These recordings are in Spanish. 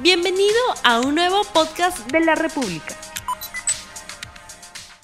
Bienvenido a un nuevo podcast de la República.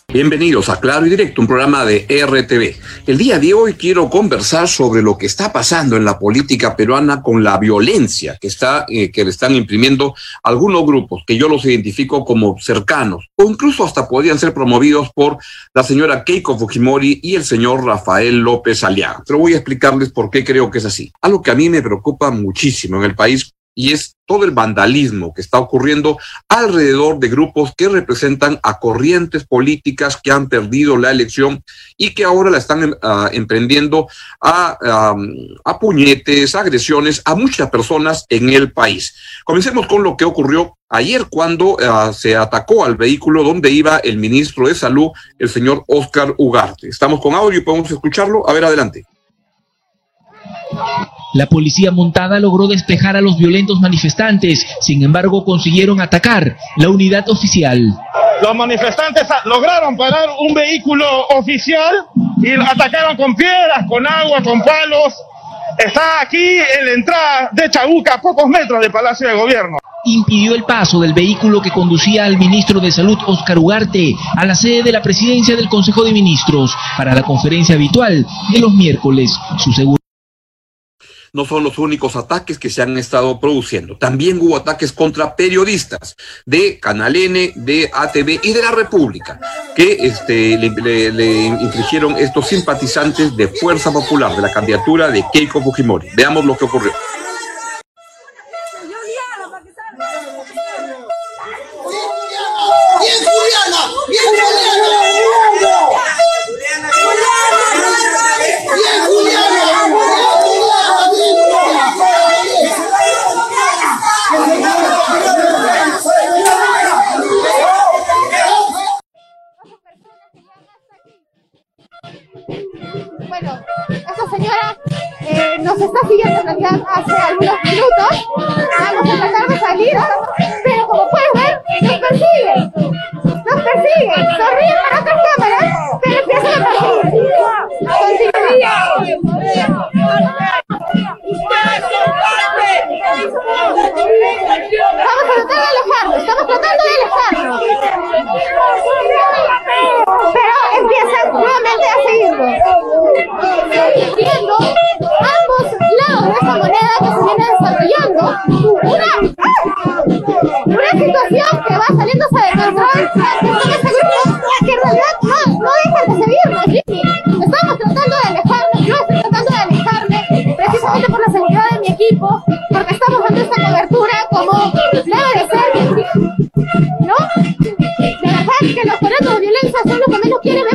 Bienvenidos a Claro y Directo, un programa de RTV. El día de hoy quiero conversar sobre lo que está pasando en la política peruana con la violencia que, está, eh, que le están imprimiendo algunos grupos que yo los identifico como cercanos o incluso hasta podrían ser promovidos por la señora Keiko Fujimori y el señor Rafael López Aliaga. Pero voy a explicarles por qué creo que es así. Algo que a mí me preocupa muchísimo en el país y es todo el vandalismo que está ocurriendo alrededor de grupos que representan a corrientes políticas que han perdido la elección y que ahora la están uh, emprendiendo a, puñetes, agresiones a muchas personas en el país. Comencemos con lo que ocurrió ayer cuando uh, se atacó al vehículo donde iba el ministro de Salud, el señor Oscar Ugarte. Estamos con audio y podemos escucharlo. A ver, adelante. La policía montada logró despejar a los violentos manifestantes, sin embargo consiguieron atacar la unidad oficial. Los manifestantes lograron parar un vehículo oficial y atacaron con piedras, con agua, con palos. Está aquí en la entrada de Chabuca, a pocos metros del Palacio de Gobierno impidió el paso del vehículo que conducía al ministro de Salud, Oscar Ugarte, a la sede de la presidencia del Consejo de Ministros para la conferencia habitual de los miércoles. Su no son los únicos ataques que se han estado produciendo. También hubo ataques contra periodistas de Canal N, de ATV y de la República, que este, le, le, le infligieron estos simpatizantes de Fuerza Popular, de la candidatura de Keiko Fujimori. Veamos lo que ocurrió. Bueno, esta señora eh, nos está siguiendo en hace algunos minutos. Vamos a tratar de salir, pero como puedes ver, nos persiguen. Nos persiguen. Sonríen para otras cámaras, pero empiezan a perseguir. Estamos tratando de alejarnos, estamos tratando de alejarnos.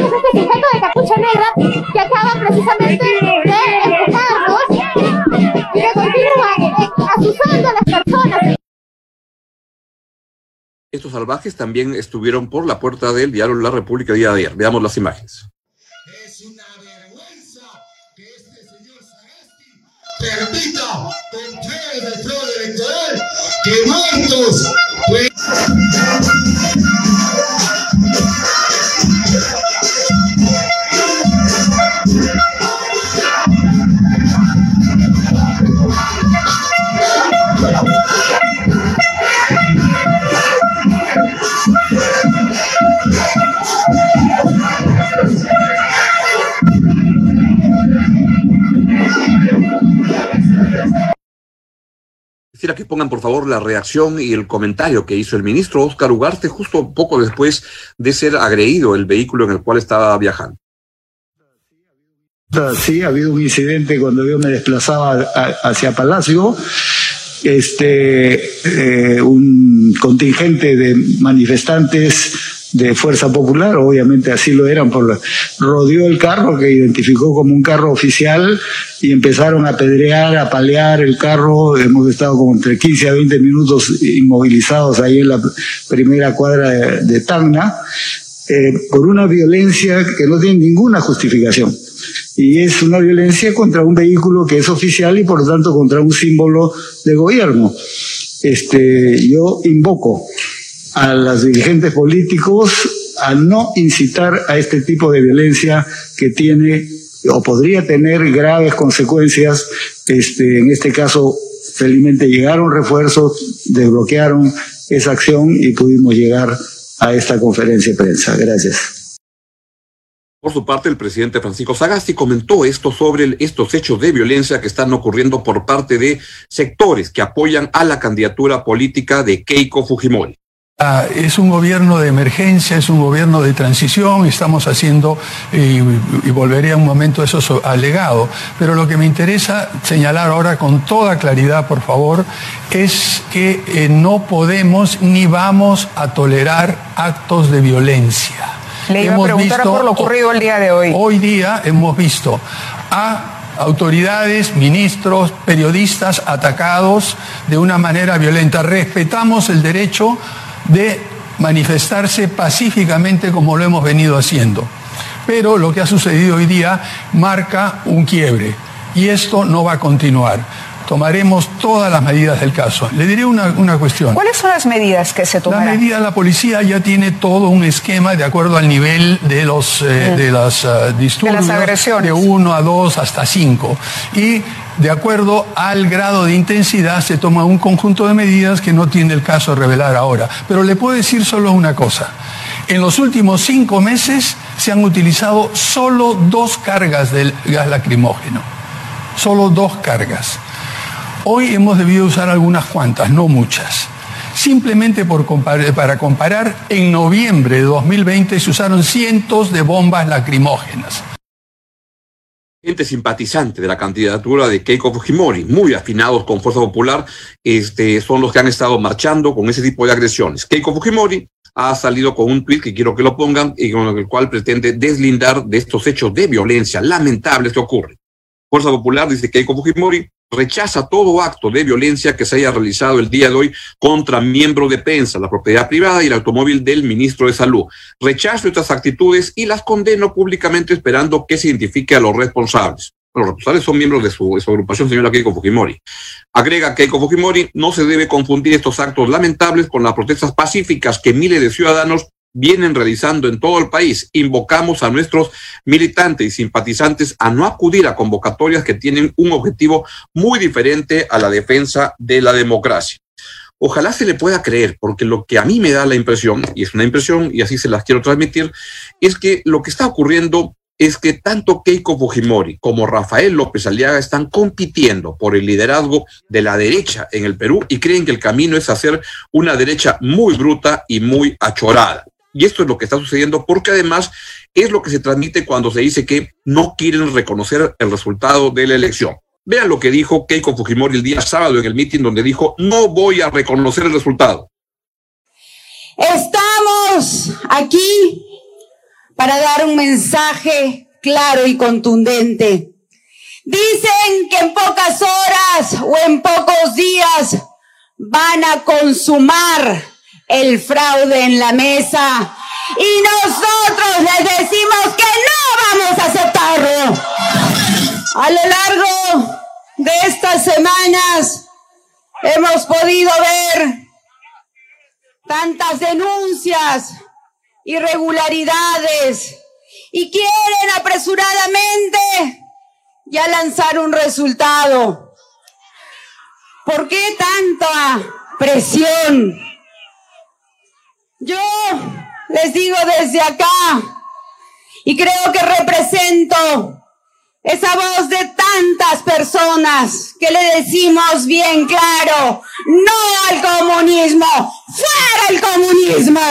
Este sujeto de capucha negra que acaba precisamente de empujarnos y que continúa asusando a las personas. Estos salvajes también estuvieron por la puerta del diario La República el día de ayer. Veamos las imágenes. Es una vergüenza que este señor Sagasti permita con del fraude electoral que muertos pues... pongan por favor la reacción y el comentario que hizo el ministro Oscar Ugarte justo poco después de ser agredido el vehículo en el cual estaba viajando. Sí, ha habido un incidente cuando yo me desplazaba hacia Palacio. Este, eh, un contingente de manifestantes de Fuerza Popular, obviamente así lo eran, por la, rodeó el carro que identificó como un carro oficial y empezaron a pedrear, a palear el carro. Hemos estado como entre 15 a 20 minutos inmovilizados ahí en la primera cuadra de, de Tacna, eh, por una violencia que no tiene ninguna justificación. Y es una violencia contra un vehículo que es oficial y por lo tanto contra un símbolo de gobierno. Este, yo invoco a los dirigentes políticos a no incitar a este tipo de violencia que tiene o podría tener graves consecuencias, este, en este caso Felizmente llegaron refuerzos, desbloquearon esa acción y pudimos llegar a esta conferencia de prensa. Gracias. Por su parte, el presidente Francisco Sagasti comentó esto sobre estos hechos de violencia que están ocurriendo por parte de sectores que apoyan a la candidatura política de Keiko Fujimori. Ah, es un gobierno de emergencia, es un gobierno de transición, estamos haciendo, y, volveré a un momento eso alegado, pero lo que me interesa señalar ahora con toda claridad, por favor, es que eh, no podemos ni vamos a tolerar actos de violencia. Le iba a preguntar por lo ocurrido el día de hoy. Hoy día hemos visto a autoridades, ministros, periodistas atacados de una manera violenta. Respetamos el derecho de manifestarse pacíficamente como lo hemos venido haciendo. Pero lo que ha sucedido hoy día marca un quiebre y esto no va a continuar. Tomaremos todas las medidas del caso. Le diré una, cuestión. ¿Cuáles son las medidas que se tomarán? La medida, la policía ya tiene todo un esquema de acuerdo al nivel de los eh, de las uh, disturbios. De las agresiones. De uno a dos hasta cinco. Y de acuerdo al grado de intensidad se toma un conjunto de medidas que no tiene el caso de revelar ahora. Pero le puedo decir solo una cosa. En los últimos cinco meses se han utilizado solo dos cargas del gas lacrimógeno. Solo dos cargas. Hoy hemos debido usar algunas cuantas, no muchas. Simplemente por para comparar, en noviembre de 2020 se usaron cientos de bombas lacrimógenas gente simpatizante de la candidatura de Keiko Fujimori, muy afinados con Fuerza Popular, este, son los que han estado marchando con ese tipo de agresiones. Keiko Fujimori ha salido con un tuit que quiero que lo pongan y con el cual pretende deslindar de estos hechos de violencia lamentables que ocurren. Fuerza Popular dice Keiko Fujimori rechaza todo acto de violencia que se haya realizado el día de hoy contra miembros de prensa, la propiedad privada y el automóvil del ministro de Salud. Rechazo estas actitudes y las condeno públicamente esperando que se identifique a los responsables. Los responsables son miembros de su, agrupación, señora Keiko Fujimori. Agrega Keiko Fujimori, no se debe confundir estos actos lamentables con las protestas pacíficas que miles de ciudadanos vienen realizando en todo el país. Invocamos a nuestros militantes y simpatizantes a no acudir a convocatorias que tienen un objetivo muy diferente a la defensa de la democracia. Ojalá se le pueda creer, porque lo que a mí me da la impresión, y es una impresión y así se las quiero transmitir, es que lo que está ocurriendo es que tanto Keiko Fujimori como Rafael López Aliaga están compitiendo por el liderazgo de la derecha en el Perú y creen que el camino es hacer una derecha muy bruta y muy achorada. Y esto es lo que está sucediendo porque además es lo que se transmite cuando se dice que no quieren reconocer el resultado de la elección. Vean lo que dijo Keiko Fujimori el día sábado en el mitin donde dijo, no voy a reconocer el resultado. Estamos aquí para dar un mensaje claro y contundente. Dicen que en pocas horas o en pocos días van a consumar el fraude en la mesa y nosotros les decimos que no vamos a aceptarlo. A lo largo de estas semanas hemos podido ver tantas denuncias, irregularidades y quieren apresuradamente ya lanzar un resultado. ¿Por qué tanta presión? Yo les digo desde acá y creo que represento esa voz de tantas personas que le decimos bien claro, no al comunismo, fuera el comunismo.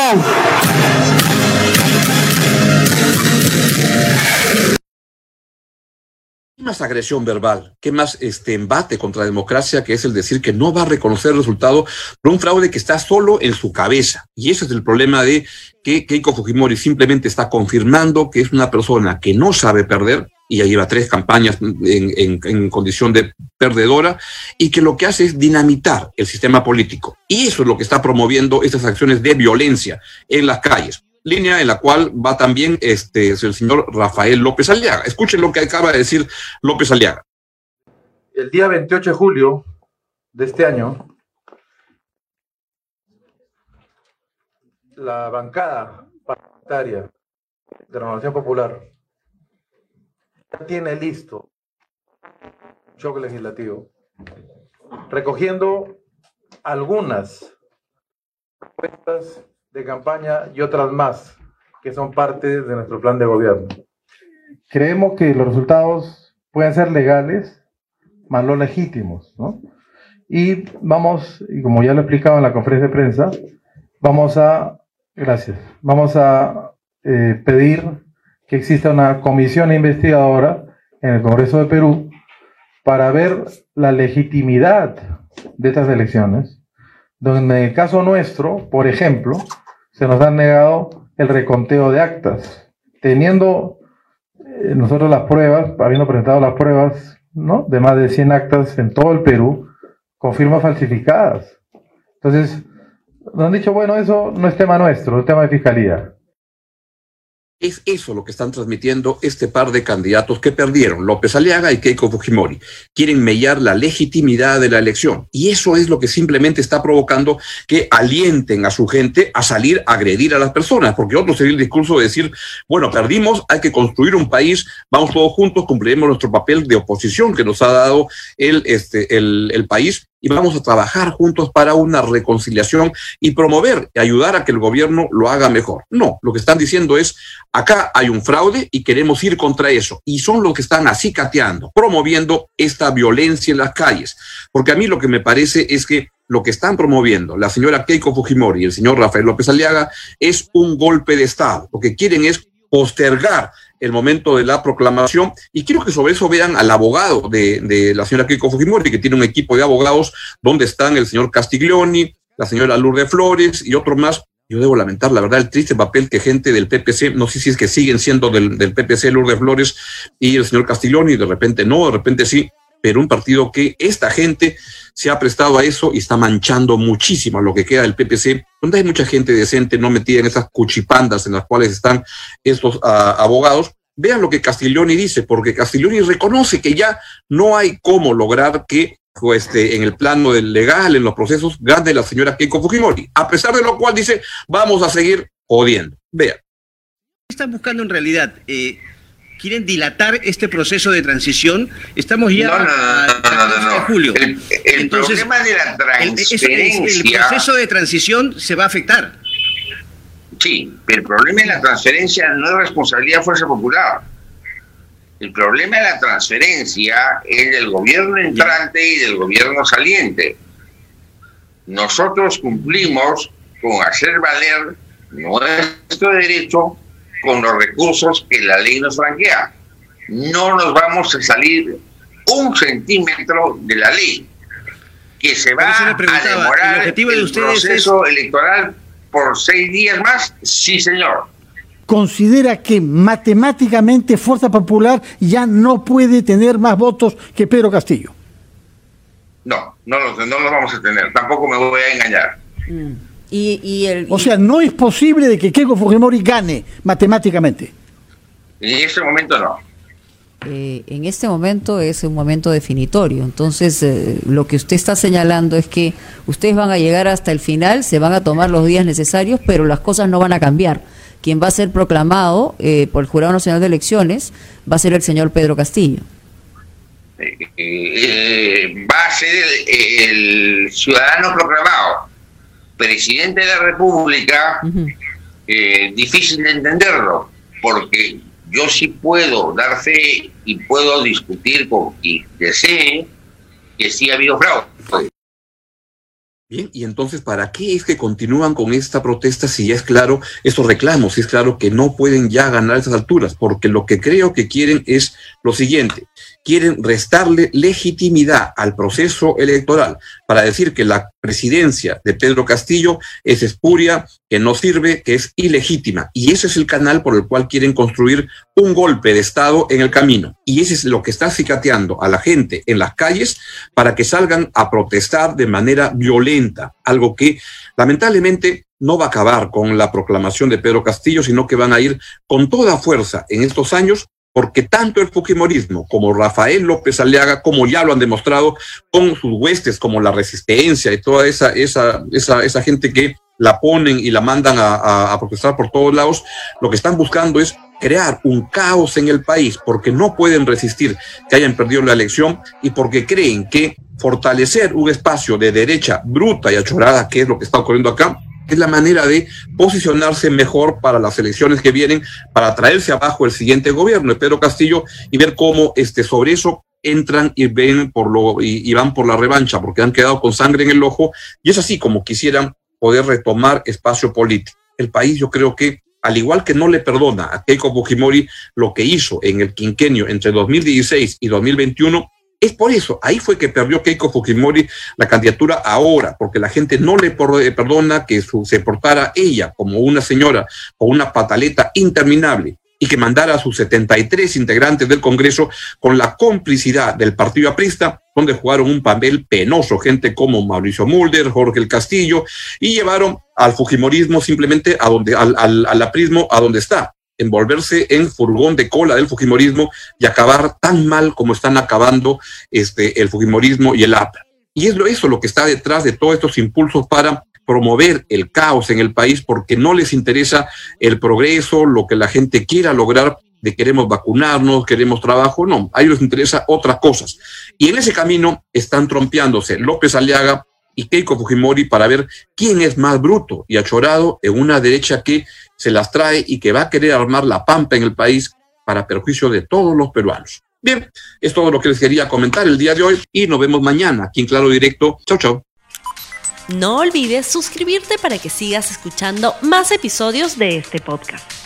Más agresión verbal? ¿Qué más este embate contra la democracia que es el decir que no va a reconocer el resultado por un fraude que está solo en su cabeza? Y ese es el problema de que Keiko Fujimori simplemente está confirmando que es una persona que no sabe perder, y ya lleva tres campañas en, en, condición de perdedora, y que lo que hace es dinamitar el sistema político. Y eso es lo que está promoviendo estas acciones de violencia en las calles línea en la cual va también este, el señor Rafael López Aliaga. Escuchen lo que acaba de decir López Aliaga. El día 28 de julio de este año, la bancada parlamentaria de Renovación Popular ya tiene listo choque legislativo recogiendo algunas propuestas de campaña y otras más que son parte de nuestro plan de gobierno. Creemos que los resultados pueden ser legales, más no legítimos, ¿no? Y vamos, y como ya lo he explicado en la conferencia de prensa, vamos a, gracias, vamos a eh, pedir que exista una comisión investigadora en el Congreso de Perú para ver la legitimidad de estas elecciones, donde en el caso nuestro, por ejemplo, se nos ha negado el reconteo de actas, teniendo eh, nosotros las pruebas, habiendo presentado las pruebas, ¿no? De más de 100 actas en todo el Perú, con firmas falsificadas. Entonces, nos han dicho, bueno, eso no es tema nuestro, es tema de fiscalía. Es eso lo que están transmitiendo este par de candidatos que perdieron, López Aliaga y Keiko Fujimori. Quieren mellar la legitimidad de la elección. Y eso es lo que simplemente está provocando que alienten a su gente a salir a agredir a las personas, porque otro sería el discurso de decir, bueno, perdimos, hay que construir un país, vamos todos juntos, cumpliremos nuestro papel de oposición que nos ha dado el, este, el, el país y vamos a trabajar juntos para una reconciliación y promover y ayudar a que el gobierno lo haga mejor. No, lo que están diciendo es, acá hay un fraude y queremos ir contra eso. Y son los que están acicateando, promoviendo esta violencia en las calles. Porque a mí lo que me parece es que lo que están promoviendo la señora Keiko Fujimori y el señor Rafael López Aliaga es un golpe de Estado. Lo que quieren es postergar el momento de la proclamación. Y quiero que sobre eso vean al abogado de, la señora Keiko Fujimori, que tiene un equipo de abogados donde están el señor Castiglioni, la señora Lourdes Flores y otros más. Yo debo lamentar, la verdad, el triste papel que gente del PPC, no sé si es que siguen siendo del, del PPC Lourdes Flores y el señor Castiglioni, de repente no, de repente sí, pero un partido que esta gente se ha prestado a eso y está manchando muchísimo lo que queda del PPC, donde hay mucha gente decente no metida en esas cuchipandas en las cuales están estos uh, abogados. Vean lo que Castiglioni dice, porque Castiglioni reconoce que ya no hay cómo lograr que este, en el plano del legal, en los procesos, gane la señora Keiko Fujimori. A pesar de lo cual dice, vamos a seguir jodiendo. Vean. ¿Qué están buscando en realidad? Eh, quieren dilatar este proceso de transición. Estamos ya no, no, no, no, de julio. El, el Entonces, problema de la el, transferencia. el proceso de transición se va a afectar. Sí, pero el problema de la transferencia no es responsabilidad de Fuerza Popular. El problema de la transferencia es del gobierno entrante y del gobierno saliente. Nosotros cumplimos con hacer valer nuestro derecho con los recursos que la ley nos franquea. No nos vamos a salir un centímetro de la ley, que se va a preguntaba, ¿el demorar objetivo de el proceso electoral por seis días más. Sí, señor. considera que matemáticamente Fuerza Popular ya no puede tener más votos que Pedro Castillo. No, no los, no los vamos a tener. Tampoco me voy a engañar. Y, y el, O sea, no es posible de que Keiko Fujimori gane matemáticamente. En este momento no. eh, en este momento es un momento definitorio. Entonces, eh, lo que usted está señalando es que ustedes van a llegar hasta el final, se van a tomar los días necesarios, pero las cosas no van a cambiar. Quien va a ser proclamado eh, por el Jurado Nacional de Elecciones va a ser el señor Pedro Castillo. Eh, eh, va a ser el, el ciudadano proclamado, presidente de la República, eh, difícil de entenderlo, porque yo sí puedo dar fe y puedo discutir con quien desee que sí ha habido fraude. Bien, y entonces, ¿para qué es que continúan con esta protesta si ya es claro estos reclamos? Si es claro que no pueden ya ganar a esas alturas, porque lo que creo que quieren es lo siguiente, quieren restarle legitimidad al proceso electoral para decir que la presidencia de Pedro Castillo es espuria, que no sirve, que es ilegítima. Y ese es el canal por el cual quieren construir un golpe de Estado en el camino. Y ese es lo que está cicateando a la gente en las calles para que salgan a protestar de manera violenta, algo que lamentablemente no va a acabar con la proclamación de Pedro Castillo, sino que van a ir con toda fuerza en estos años porque tanto el Fujimorismo como Rafael López Aliaga, como ya lo han demostrado con sus huestes, como la resistencia y toda esa, esa, esa, esa gente que la ponen y la mandan a, a, a protestar por todos lados, lo que están buscando es crear un caos en el país porque no pueden resistir que hayan perdido la elección y porque creen que fortalecer un espacio de derecha bruta y achorada, que es lo que está ocurriendo acá, es la manera de posicionarse mejor para las elecciones que vienen, para traerse abajo el siguiente gobierno de Pedro Castillo y ver cómo este, sobre eso entran y ven por lo y, van por la revancha porque han quedado con sangre en el ojo y es así como quisieran poder retomar espacio político. El país yo creo que al igual que no le perdona a Keiko Fujimori lo que hizo en el quinquenio entre 2016 y 2021, es por eso, ahí fue que perdió Keiko Fujimori la candidatura ahora, porque la gente no le perdona que se portara ella como una señora con una pataleta interminable y que mandara a sus 73 integrantes del Congreso con la complicidad del Partido Aprista, donde jugaron un papel penoso, gente como Mauricio Mulder, Jorge el Castillo, y llevaron al Fujimorismo simplemente a donde, al, al, aprismo a donde está, envolverse en furgón de cola del Fujimorismo y acabar tan mal como están acabando este, el Fujimorismo y el APRA. Y es eso lo que está detrás de todos estos impulsos para promover el caos en el país porque no les interesa el progreso, lo que la gente quiera lograr, de queremos vacunarnos, queremos trabajo, no, a ellos les interesa otras cosas. Y en ese camino están trompeándose López Aliaga y Keiko Fujimori para ver quién es más bruto y achorado en una derecha que se las trae y que va a querer armar la pampa en el país para perjuicio de todos los peruanos. Bien, es todo lo que les quería comentar el día de hoy y nos vemos mañana aquí en Claro Directo. Chau, chau. No olvides suscribirte para que sigas escuchando más episodios de este podcast.